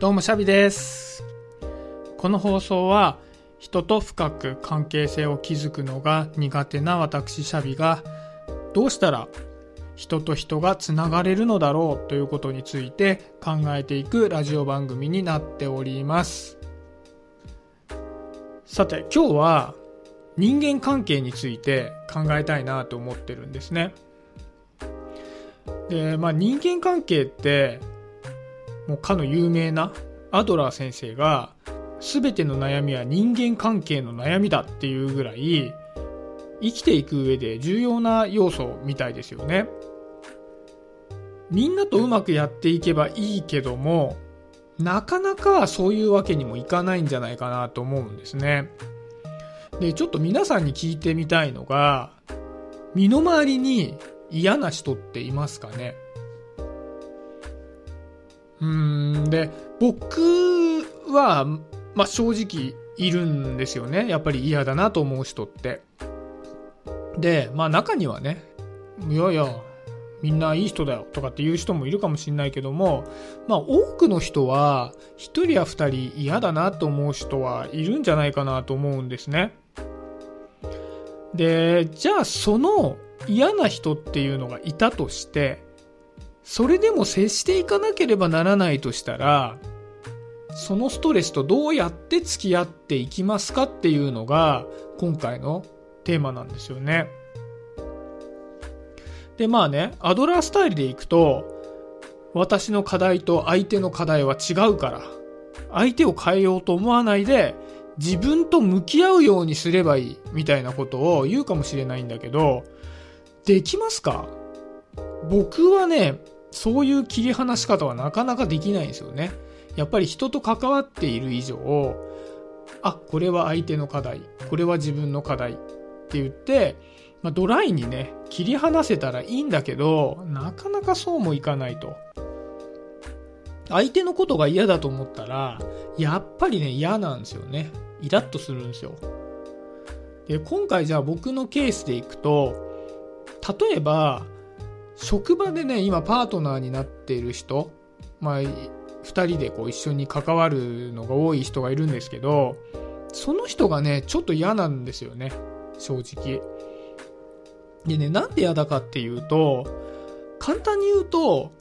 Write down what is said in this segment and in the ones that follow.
どうもシャビですこの放送は人と深く関係性を築くのが苦手な私シャビがどうしたら人と人がつながれるのだろうということについて考えていくラジオ番組になっております。さて今日は人間関係について考えたいなと思ってるんですね。で、まあ、人間関係ってもうかの有名なアドラー先生が全ての悩みは人間関係の悩みだっていうぐらい生きていく上で重要な要素みたいですよね。みんなとうまくやっていけばいいけどもなかなかそういうわけにもいかないんじゃないかなと思うんですね。で、ちょっと皆さんに聞いてみたいのが身の回りに嫌な人っていますかね？うん、で、僕は、まあ、正直いるんですよね。やっぱり嫌だなと思う人って。で、まあ中にはね、いやいや、みんないい人だよとかっていう人もいるかもしれないけども、まあ多くの人は、一人や二人嫌だなと思う人はいるんじゃないかなと思うんですね。で、じゃあその嫌な人っていうのがいたとして、それでも接していかなければならないとしたら、そのストレスとどうやって付き合っていきますかっていうのが今回のテーマなんですよね。で、まあね、アドラースタイルでいくと、私の課題と相手の課題は違うから、相手を変えようと思わないで、自分と向き合うようにすればいい、みたいなことを言うかもしれないんだけど、できますか？僕はね、そういう切り離し方はなかなかできないんですよね。やっぱり人と関わっている以上、あ、これは相手の課題、これは自分の課題って言って、まあ、ドライにね、切り離せたらいいんだけど、なかなかそうもいかないと。相手のことが嫌だと思ったら、やっぱりね、嫌なんですよね。イラッとするんですよ。で、今回じゃあ僕のケースでいくと、例えば、職場でね、今パートナーになっている人、まあ、二人でこう一緒に関わるのが多い人がいるんですけど、その人がね、ちょっと嫌なんですよね。正直。でね、なんで嫌だかっていうと、簡単に言うと、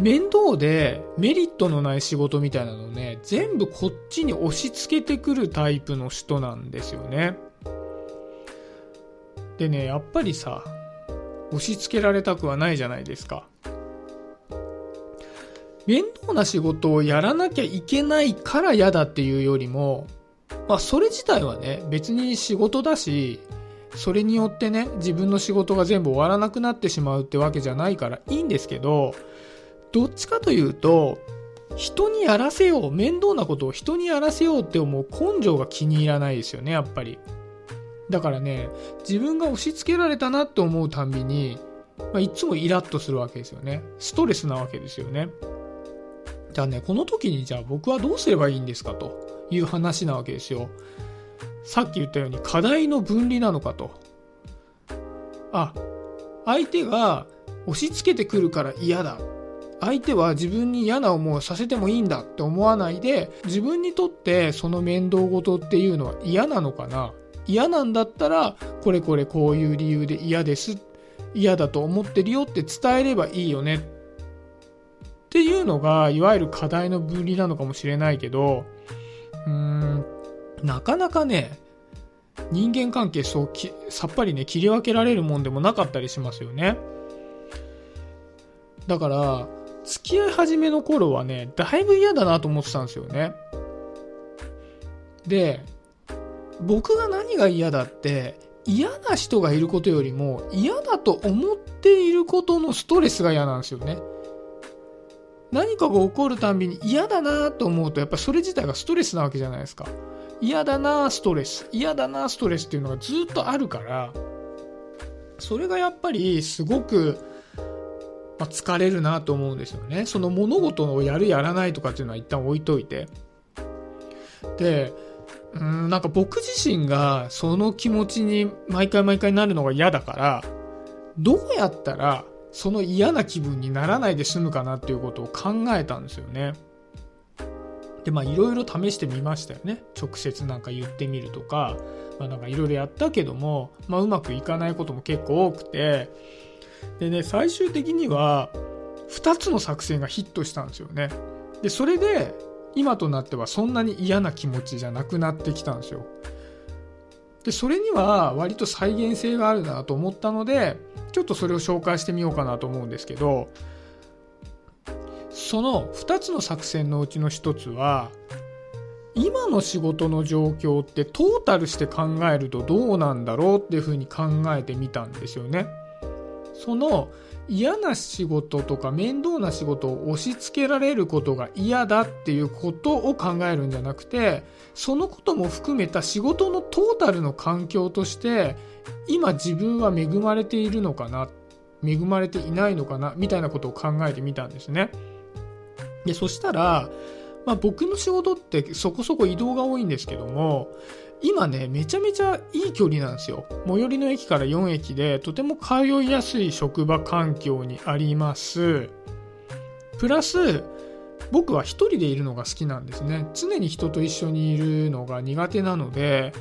面倒でメリットのない仕事みたいなのをね、全部こっちに押し付けてくるタイプの人なんですよね。でね、やっぱりさ、押し付けられたくはないじゃないですか。面倒な仕事をやらなきゃいけないから嫌だっていうよりも、まあそれ自体はね、別に仕事だし、それによってね、自分の仕事が全部終わらなくなってしまうってわけじゃないからいいんですけど、どっちかというと、人にやらせよう、面倒なことを人にやらせようって思う根性が気に入らないですよね、やっぱり。だからね、自分が押し付けられたなって思うたんびに、まあ、いつもイラッとするわけですよね。ストレスなわけですよね。じゃあね、この時にじゃあ僕はどうすればいいんですかという話なわけですよ。さっき言ったように課題の分離なのかと。あ、相手が押し付けてくるから嫌だ。相手は自分に嫌な思いをさせてもいいんだって思わないで、自分にとってその面倒事っていうのは嫌なのかな嫌なんだったら、これこれこういう理由で嫌です。嫌だと思ってるよって伝えればいいよね。っていうのが、いわゆる課題の分離なのかもしれないけど、うーん、なかなかね、人間関係そうき、さっぱりね、切り分けられるもんでもなかったりしますよね。だから、付き合い始めの頃はね、だいぶ嫌だなと思ってたんですよね。で、僕が何が嫌だって嫌な人がいることよりも嫌だと思っていることのストレスが嫌なんですよね。何かが起こるたびに嫌だなと思うとやっぱそれ自体がストレスなわけじゃないですか。嫌だなストレス。嫌だなストレスっていうのがずっとあるから、それがやっぱりすごく、ま、疲れるなと思うんですよね。その物事をやるやらないとかっていうのは一旦置いといて。で、うん、なんか僕自身がその気持ちに毎回毎回なるのが嫌だから、どうやったらその嫌な気分にならないで済むかなっていうことを考えたんですよね。でまあいろいろ試してみましたよね。直接なんか言ってみるとか,、まあ、なんかいろいろやったけども、まあ、うまくいかないことも結構多くて。でね最終的には2つの作戦がヒットしたんですよね。でそれで今となってはそんなに嫌な気持ちじゃなくなってきたんですよでそれには割と再現性があるなと思ったのでちょっとそれを紹介してみようかなと思うんですけどその2つの作戦のうちの1つは今の仕事の状況ってトータルして考えるとどうなんだろうっていうふうに考えてみたんですよね。その嫌な仕事とか面倒な仕事を押し付けられることが嫌だっていうことを考えるんじゃなくてそのことも含めた仕事のトータルの環境として今自分は恵まれているのかな恵まれていないのかなみたいなことを考えてみたんですね。で、そしたら、まあ僕の仕事ってそこそこ移動が多いんですけども、今ね、めちゃめちゃいい距離なんですよ。最寄りの駅から4駅で、とても通いやすい職場環境にあります。プラス、僕は一人でいるのが好きなんですね。常に人と一緒にいるのが苦手なので、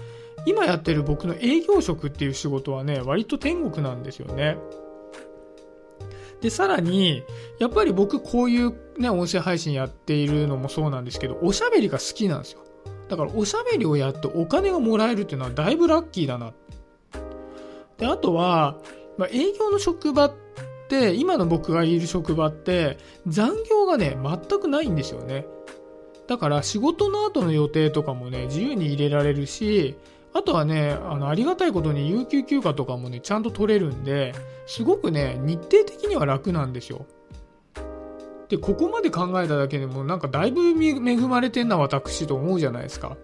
今やってる僕の営業職っていう仕事はね、割と天国なんですよね。で、さらに、やっぱり僕こういうね、音声配信やっているのもそうなんですけど、おしゃべりが好きなんですよ。だからおしゃべりをやってお金がもらえるっていうのはだいぶラッキーだな。で、あとは、まあ、営業の職場って、今の僕がいる職場って、残業がね、全くないんですよね。だから仕事の後の予定とかもね、自由に入れられるし、あとはね、あの、ありがたいことに有給休暇とかもね、ちゃんと取れるんで、すごくね、日程的には楽なんですよ。で、ここまで考えただけでも、なんかだいぶ恵まれてんな、私と思うじゃないですか。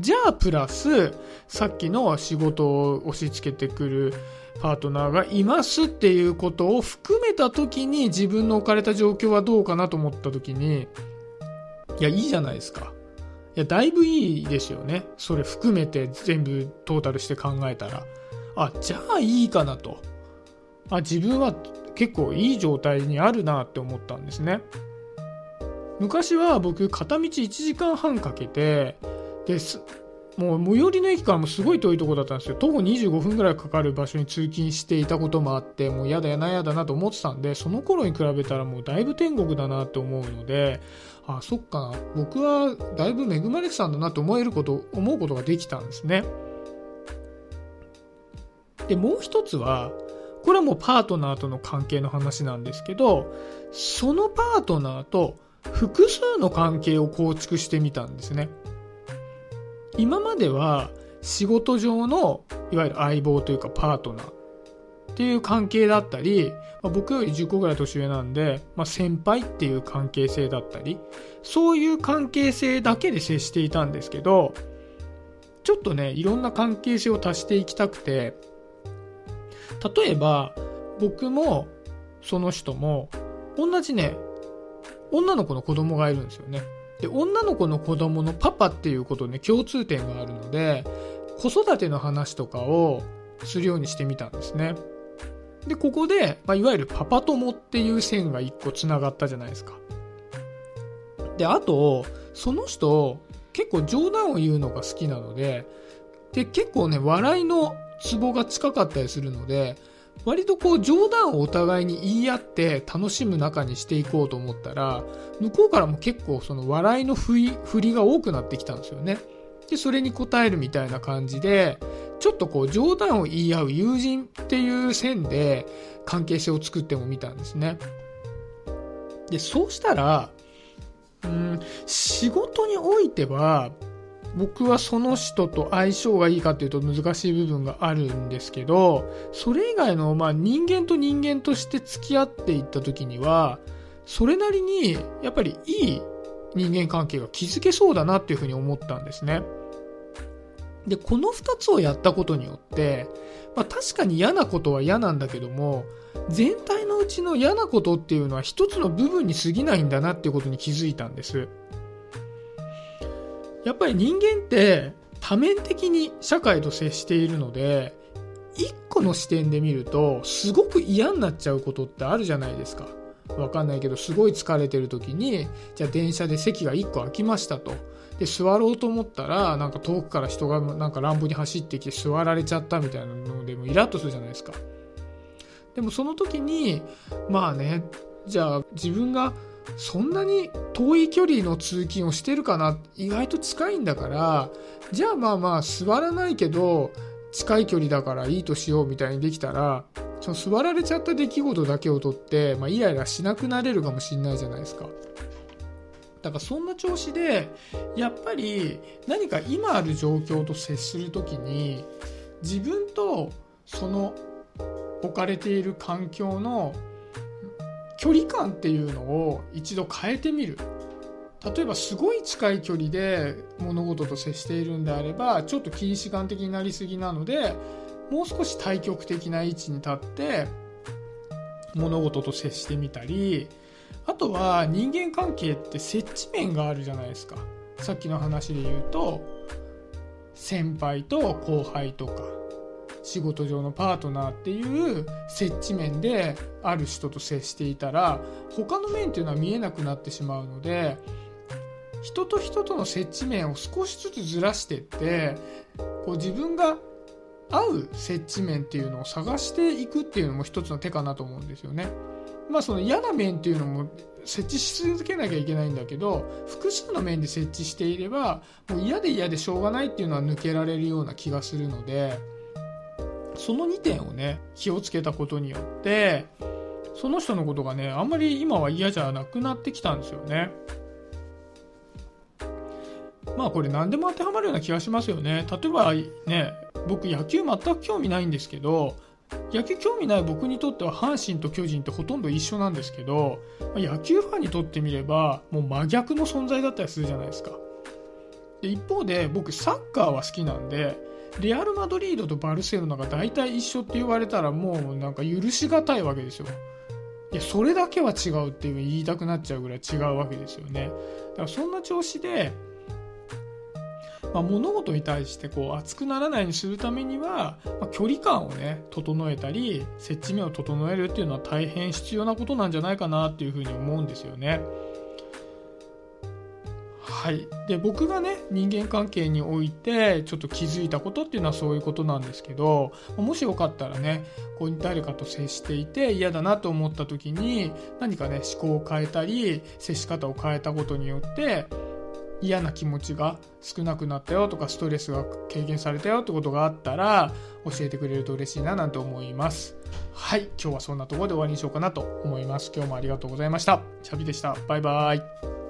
じゃあ、プラス、さっきの仕事を押し付けてくるパートナーがいますっていうことを含めた時に自分の置かれた状況はどうかなと思った時に、いや、いいじゃないですか。いや、だいぶいいですよね。それ含めて全部トータルして考えたら。あ、じゃあいいかなと。あ、自分は結構いい状態にあるなって思ったんですね。昔は僕片道1時間半かけて、です。もう最寄りの駅からもすごい遠いとこだったんですよ。徒歩25分ぐらいかかる場所に通勤していたこともあって、もう嫌だやなやだなと思ってたんで、その頃に比べたらもうだいぶ天国だなって思うので、あ、そっか、僕はだいぶ恵まれてたんだなと思えること、思うことができたんですね。で、もう一つは、これはもうパートナーとの関係の話なんですけど、そのパートナーと複数の関係を構築してみたんですね。今までは仕事上のいわゆる相棒というかパートナーっていう関係だったり、まあ、僕より10個ぐらい年上なんで、まあ、先輩っていう関係性だったり、そういう関係性だけで接していたんですけど、ちょっとね、いろんな関係性を足していきたくて、例えば、僕も、その人も、同じね、女の子の子供がいるんですよね。で、女の子の子供のパパっていうことね、共通点があるので、子育ての話とかをするようにしてみたんですね。で、ここで、まあ、いわゆるパパ友っていう線が一個繋がったじゃないですか。で、あと、その人、結構冗談を言うのが好きなので、で、結構ね、笑いのツボが近かったりするので、割とこう冗談をお互いに言い合って楽しむ中にしていこうと思ったら、向こうからも結構その笑いの振り振りが多くなってきたんですよね。で、それに応えるみたいな感じで、ちょっとこう冗談を言い合う友人っていう線で関係性を作ってもみたんですね。で、そうしたら、うん、仕事においては、僕はその人と相性がいいかっていうと難しい部分があるんですけど、それ以外の、まあ人間と人間として付き合っていった時には、それなりにやっぱりいい人間関係が築けそうだなっていうふうに思ったんですね。で、この2つをやったことによって、まあ、確かに嫌なことは嫌なんだけども、全体のうちの嫌なことっていうのは一つの部分に過ぎないんだなっていうことに気づいたんです。やっぱり人間って多面的に社会と接しているので、一個の視点で見ると、すごく嫌になっちゃうことってあるじゃないですか。わかんないけど、すごい疲れてる時に、じゃあ電車で席が1個空きましたと。で、座ろうと思ったら、なんか遠くから人がなんか乱暴に走ってきて座られちゃったみたいなのでもイラッとするじゃないですか。でもその時に、まあね、じゃあ自分がそんなに遠い距離の通勤をしてるかな？意外と近いんだからじゃあまあまあ座らないけど近い距離だからいいとしようみたいにできたらその座られちゃった出来事だけをとって、まあ、イライラしなくなれるかもしれないじゃないですか。だからそんな調子でやっぱり何か今ある状況と接する時に自分とその置かれている環境の距離感っていうのを一度変えてみる。例えばすごい近い距離で物事と接しているんであればちょっと近視眼的になりすぎなのでもう少し対極的な位置に立って物事と接してみたりあとは人間関係って接地面があるじゃないですか。さっきの話で言うと先輩と後輩とか。仕事上のパートナーっていう接地面である人と接していたら他の面っていうのは見えなくなってしまうので人と人との接地面を少しずつずらしていってこう自分が合う接地面っていうのを探していくっていうのも一つの手かなと思うんですよね。まあその嫌な面っていうのも設置し続けなきゃいけないんだけど複数の面で設置していればもう嫌で嫌でしょうがないっていうのは抜けられるような気がするのでその2点をね気をつけたことによってその人のことがねあんまり今は嫌じゃなくなってきたんですよね。まあこれ何でも当てはまるような気がしますよね。例えばね僕野球全く興味ないんですけど野球興味ない僕にとっては阪神と巨人ってほとんど一緒なんですけど野球ファンにとってみればもう真逆の存在だったりするじゃないですか。で一方で僕サッカーは好きなんでレアル・マドリードとバルセロナが大体一緒って言われたらもうなんか許しがたいわけですよ。いや、それだけは違うって言いたくなっちゃうぐらい違うわけですよね。だからそんな調子で、まあ、物事に対してこう熱くならないようにするためには、まあ、距離感をね整えたり接地面を整えるっていうのは大変必要なことなんじゃないかなっていうふうに思うんですよね。はい、で僕がね人間関係においてちょっと気づいたことっていうのはそういうことなんですけどもしよかったらねこう誰かと接していて嫌だなと思った時に何かね思考を変えたり接し方を変えたことによって嫌な気持ちが少なくなったよとかストレスが軽減されたよってことがあったら教えてくれると嬉しいななんて思います。はい。今日はそんなところで終わりにしようかなと思います。今日もありがとうございました。チャビでした。バイバイ。